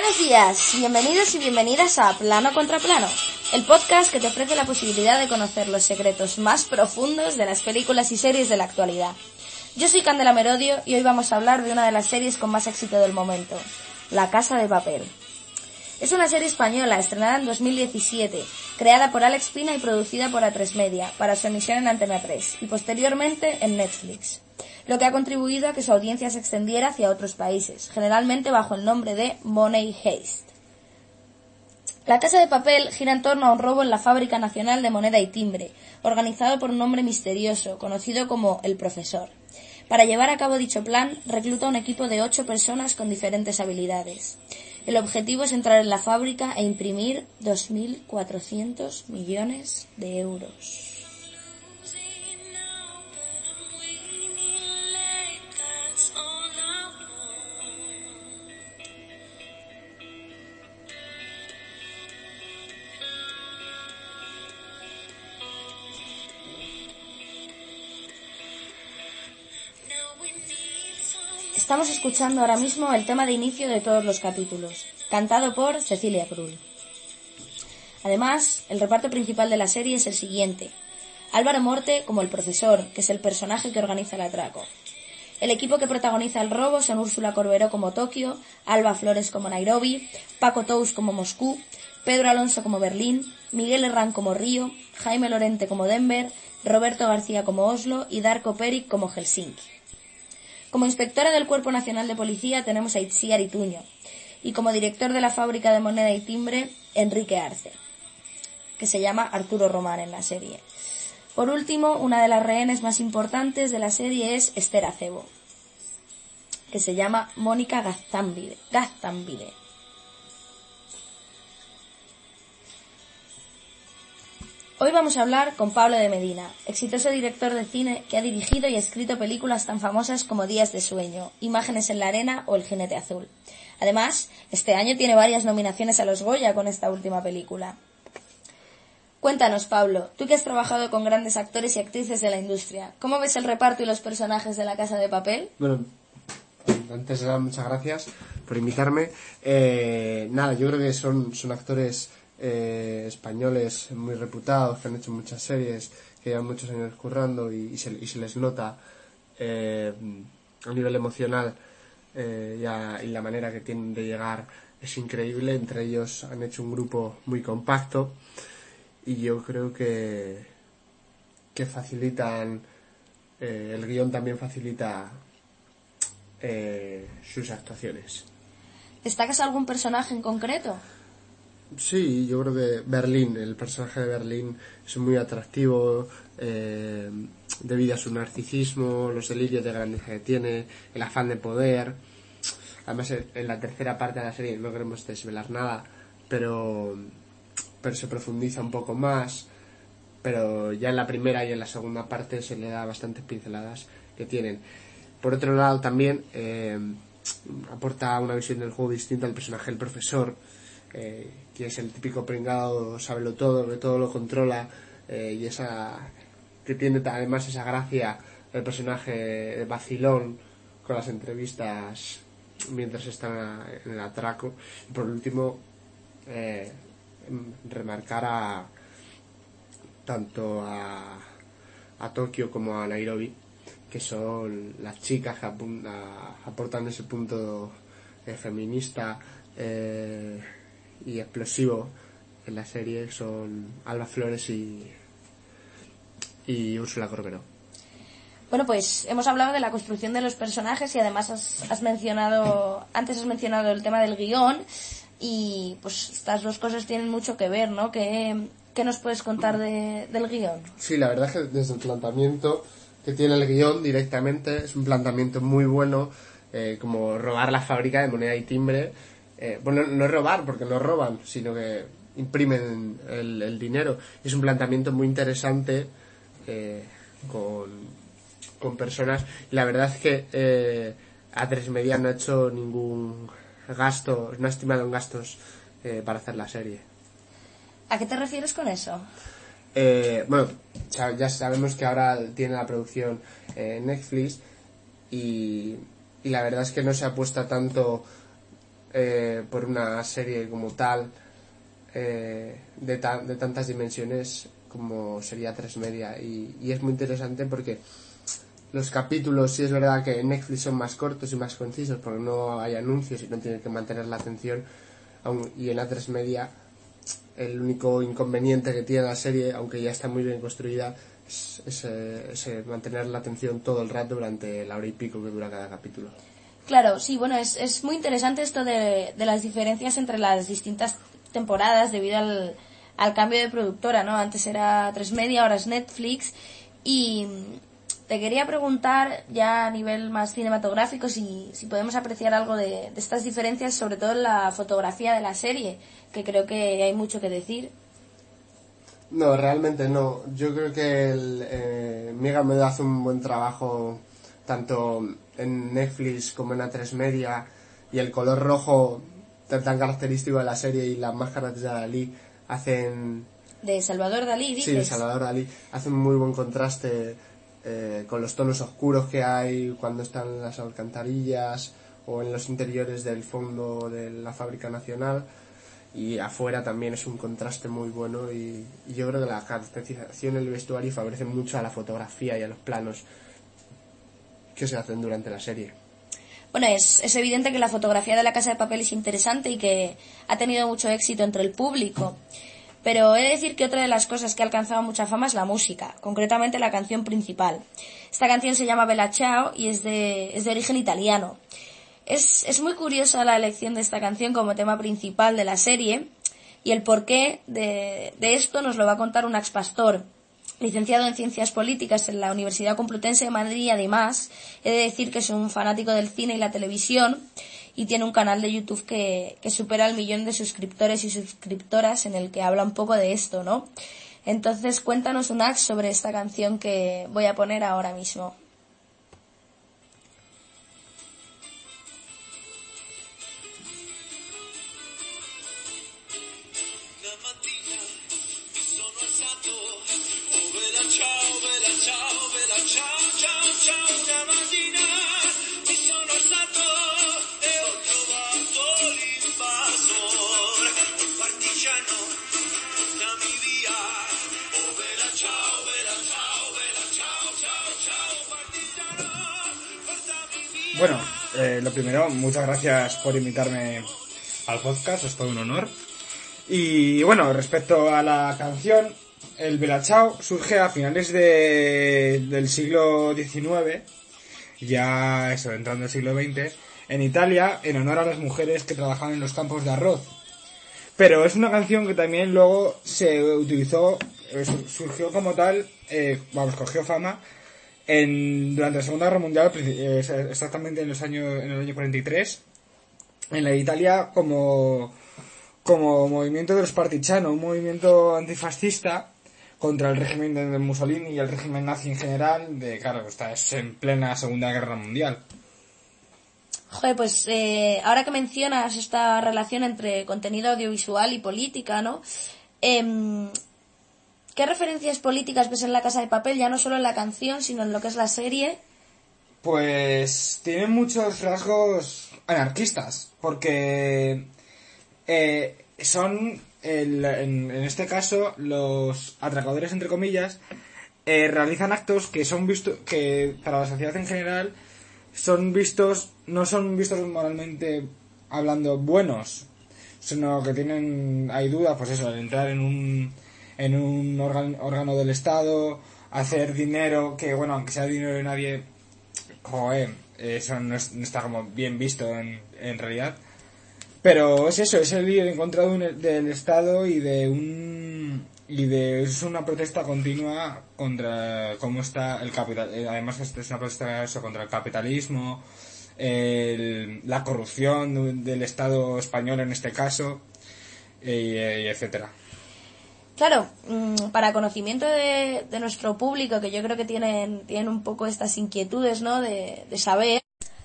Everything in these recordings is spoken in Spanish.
Buenos días, bienvenidos y bienvenidas a Plano contra Plano, el podcast que te ofrece la posibilidad de conocer los secretos más profundos de las películas y series de la actualidad. Yo soy Candela Merodio y hoy vamos a hablar de una de las series con más éxito del momento, La Casa de Papel. Es una serie española estrenada en 2017, creada por Alex Pina y producida por A3 Media para su emisión en Antena 3 y posteriormente en Netflix, lo que ha contribuido a que su audiencia se extendiera hacia otros países, generalmente bajo el nombre de Money Heist. La Casa de Papel gira en torno a un robo en la Fábrica Nacional de Moneda y Timbre, organizado por un hombre misterioso, conocido como el Profesor. Para llevar a cabo dicho plan, recluta un equipo de ocho personas con diferentes habilidades. El objetivo es entrar en la fábrica e imprimir 2.400 millones de euros. Estamos escuchando ahora mismo el tema de inicio de todos los capítulos, cantado por Cecilia Krull. Además, el reparto principal de la serie es el siguiente. Álvaro Morte como el profesor, que es el personaje que organiza el atraco. El equipo que protagoniza el robo son Úrsula Corberó como Tokio, Alba Flores como Nairobi, Paco Tous como Moscú, Pedro Alonso como Berlín, Miguel Herrán como Río, Jaime Lorente como Denver, Roberto García como Oslo y Darko Peric como Helsinki. Como inspectora del Cuerpo Nacional de Policía tenemos a Itziar Ituño y como director de la fábrica de moneda y timbre Enrique Arce, que se llama Arturo Román en la serie. Por último, una de las rehenes más importantes de la serie es Esther Acebo, que se llama Mónica Gaztambide. Gaztambide. Hoy vamos a hablar con Pablo de Medina, exitoso director de cine que ha dirigido y escrito películas tan famosas como Días de Sueño, Imágenes en la Arena o El Jinete Azul. Además, este año tiene varias nominaciones a los Goya con esta última película. Cuéntanos, Pablo, tú que has trabajado con grandes actores y actrices de la industria, ¿cómo ves el reparto y los personajes de La Casa de Papel? Bueno, antes de nada, muchas gracias por invitarme. Eh, nada, yo creo que son, son actores eh, españoles muy reputados, que han hecho muchas series, que llevan muchos años currando y, se, les nota eh, a nivel emocional eh, y, la manera que tienen de llegar es increíble. Entre ellos han hecho un grupo muy compacto y yo creo que, que facilitan, el guion también facilita sus actuaciones. ¿Destacas algún personaje en concreto? Sí, yo creo que Berlín, el personaje de Berlín es muy atractivo eh, debido a su narcisismo, los delirios de grandeza que tiene, el afán de poder. Además, en la tercera parte de la serie no queremos desvelar nada, pero, pero se profundiza un poco más. Pero ya en la primera y en la segunda parte se le da bastantes pinceladas que tienen. Por otro lado, también eh, aporta una visión del juego distinta al personaje del profesor eh, que es el típico pringado, lo todo, que todo lo controla eh, y esa que tiene además esa gracia el personaje de vacilón con las entrevistas mientras está en el atraco. Y por último, eh, remarcar a tanto a, a Tokio como a Nairobi, que son las chicas que aportan ese punto feminista y explosivo en la serie son Alba Flores y, y Úrsula Corberó. Bueno, pues hemos hablado de la construcción de los personajes y además has, mencionado, antes has mencionado el tema del guion y pues estas dos cosas tienen mucho que ver, ¿no? ¿Qué, qué nos puedes contar de, del guion? Sí, la verdad es que desde el planteamiento que tiene el guion directamente es un planteamiento muy bueno, eh, como robar la fábrica de moneda y timbre eh, bueno, no es robar, porque no roban, sino que imprimen el, dinero. Es un planteamiento muy interesante eh, con, personas. La verdad es que eh, A3 Media no ha hecho ningún gasto, no ha estimado en gastos para hacer la serie. ¿A qué te refieres con eso? bueno, ya sabemos que ahora tiene la producción Netflix y, y la verdad es que no se apuesta tanto eh, por una serie como tal eh, de, de tantas dimensiones como sería tres media. Y, y, es muy interesante porque los capítulos sí es verdad que en Netflix son más cortos y más concisos porque no hay anuncios y no tienen que mantener la atención y en la tres media el único inconveniente que tiene la serie aunque ya está muy bien construida es, eh, mantener la atención todo el rato durante la hora y pico que dura cada capítulo Claro, sí, bueno, es, es muy interesante esto de, de las diferencias entre las distintas temporadas debido al, al cambio de productora, ¿no? Antes era tres media, ahora es Netflix. Y te quería preguntar, ya a nivel más cinematográfico, si, si podemos apreciar algo de, estas diferencias, sobre todo en la fotografía de la serie, que creo que hay mucho que decir. No, realmente no. Yo creo que el, eh, Mega me hace un buen trabajo tanto en Netflix como en A3 Media y el color rojo tan, característico de la serie y las máscaras de Dalí hacen... De Salvador Dalí, dices? Sí, de Salvador Dalí. Hacen muy buen contraste eh, con los tonos oscuros que hay cuando están en las alcantarillas o en los interiores del fondo de la fábrica nacional y afuera también es un contraste muy bueno y, y yo creo que la caracterización del vestuario favorece mucho a la fotografía y a los planos que se hacen durante la serie. Bueno, es, es evidente que la fotografía de la Casa de Papel es interesante y que ha tenido mucho éxito entre el público. Pero he de decir que otra de las cosas que ha alcanzado mucha fama es la música, concretamente la canción principal. Esta canción se llama Bella Ciao y es de, es de origen italiano. Es, es muy curiosa la elección de esta canción como tema principal de la serie y el porqué de, de esto nos lo va a contar un ex pastor licenciado en Ciencias Políticas en la Universidad Complutense de Madrid además he de decir que es un fanático del cine y la televisión y tiene un canal de YouTube que, que supera el millón de suscriptores y suscriptoras en el que habla un poco de esto, ¿no? Entonces cuéntanos un ax sobre esta canción que voy a poner ahora mismo. Bueno, eh, lo primero, muchas gracias por invitarme al podcast, es todo un honor. Y bueno, respecto a la canción, el Belachao surge a finales de, del siglo XIX, ya eso, entrando el siglo XX, en Italia, en honor a las mujeres que trabajaban en los campos de arroz. Pero es una canción que también luego se utilizó, eh, surgió como tal, eh, vamos, cogió fama en, durante la Segunda Guerra Mundial, eh, exactamente en los años, en el año 43, en la Italia como, como movimiento de los partisanos, un movimiento antifascista contra el régimen de Mussolini y el régimen nazi en general, de claro, está es en plena Segunda Guerra Mundial. Joder, pues eh, ahora que mencionas esta relación entre contenido audiovisual y política, ¿no? Eh, ¿Qué referencias políticas ves en La Casa de Papel, ya no solo en la canción, sino en lo que es la serie? Pues tiene muchos rasgos anarquistas, porque eh, son, en, este caso, los atracadores, entre comillas, eh, realizan actos que son vistos, que para la sociedad en general son vistos, no son vistos moralmente hablando buenos, sino que tienen, hay dudas, pues eso, al entrar en un en un órgano, del Estado, hacer dinero, que bueno, aunque sea dinero de nadie, joder, eso no, está como bien visto en, realidad. Pero es eso, es el ir en contra del Estado y de un y de es una protesta continua contra cómo está el capital eh, además es una protesta eso, contra el capitalismo la corrupción del Estado español en este caso y, y etcétera Claro, mm, para conocimiento de, nuestro público, que yo creo que tienen, tienen un poco estas inquietudes, ¿no? De, saber,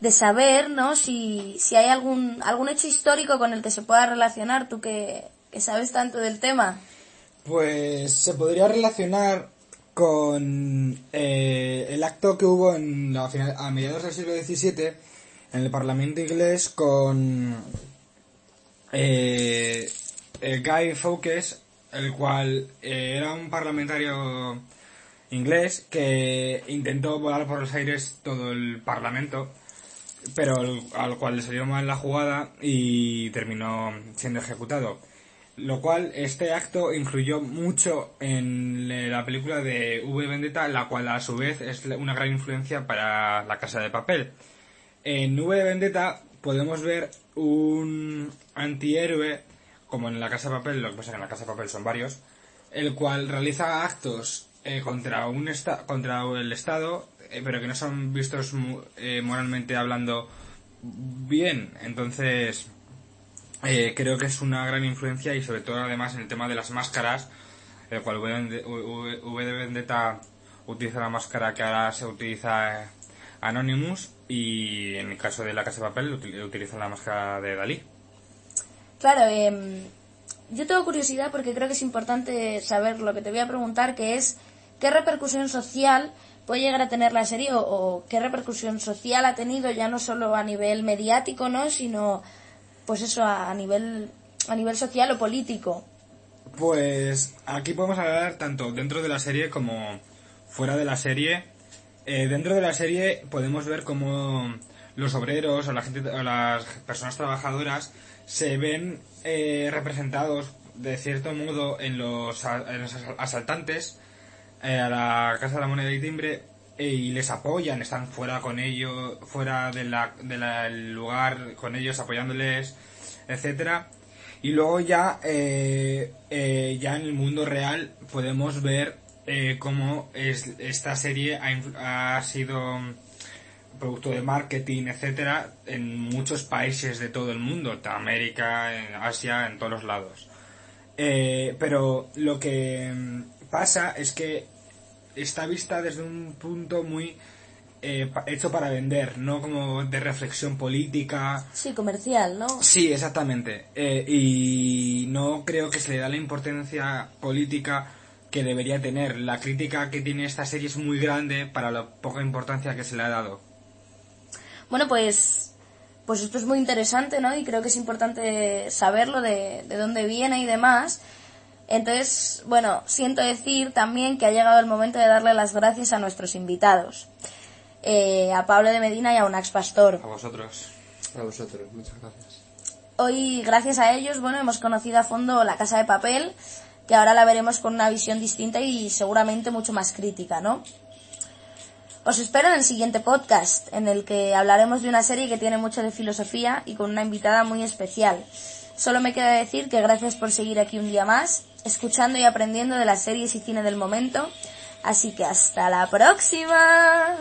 de saber, ¿no? Si, si hay algún, algún hecho histórico con el que se pueda relacionar, tú que, sabes tanto del tema. Pues se podría relacionar con eh, el acto que hubo en la, a mediados del siglo XVII en el Parlamento inglés con eh, eh, Guy Fawkes, el cual eh, era un parlamentario inglés que intentó volar por los aires todo el parlamento, pero al, al cual le salió mal la jugada y terminó siendo ejecutado. Lo cual, este acto influyó mucho en la película de V Vendetta, la cual a su vez es una gran influencia para La Casa de Papel. En V Vendetta podemos ver un antihéroe, como en La Casa de Papel, lo que pasa es que en La Casa de Papel son varios, el cual realiza actos eh, contra, un esta contra el Estado, eh, pero que no son vistos eh, moralmente hablando bien. Entonces, eh, creo que es una gran influencia y sobre todo además en el tema de las máscaras, el cual V de Vendetta utiliza la máscara que ahora se utiliza eh, Anonymous y en el caso de la Casa de Papel util- utiliza la máscara de Dalí. Claro, em, yo tengo curiosidad porque creo que es importante saber lo que te voy a preguntar, que es qué repercusión social puede llegar a tener la serie o, qué repercusión social ha tenido ya no solo a nivel mediático, ¿no? Sino, pues eso, a, a nivel a nivel social o político. Pues aquí podemos hablar tanto dentro de la serie como fuera de la serie. Eh, dentro de la serie podemos ver cómo los obreros o, la gente, o las personas trabajadoras se ven eh, representados de cierto modo en los, en los asaltantes eh, a la Casa de la Moneda y Timbre eh, y les apoyan, están fuera con ellos, fuera de la, de la- del lugar con ellos apoyándoles, etcétera. Y luego ya, eh, eh, ya en el mundo real podemos ver eh, cómo es, esta serie ha, ha sido producto de marketing, etcétera, en muchos países de todo el mundo, en América, en Asia, en todos los lados. Eh, pero lo que mm, pasa es que está vista desde un punto muy eh, hecho para vender, no como de reflexión política. Sí, comercial, ¿no? Sí, exactamente. Eh, y no creo que se le da la importancia política que debería tener. La crítica que tiene esta serie es muy grande para la poca importancia que se le ha dado. Bueno, pues, pues esto es muy interesante, ¿no? Y creo que es importante saberlo de, de dónde viene y demás. Entonces, bueno, siento decir también que ha llegado el momento de darle las gracias a nuestros invitados. Eh, a Pablo de Medina y a Unax Pastor. A vosotros. A vosotros, muchas gracias. Hoy, gracias a ellos, bueno, hemos conocido a fondo la Casa de Papel, que ahora la veremos con una visión distinta y seguramente mucho más crítica, ¿no? Os espero en el siguiente podcast, en el que hablaremos de una serie que tiene mucho de filosofía y con una invitada muy especial. Solo me queda decir que gracias por seguir aquí un día más, escuchando y aprendiendo de las series y cine del momento. Así que hasta la próxima.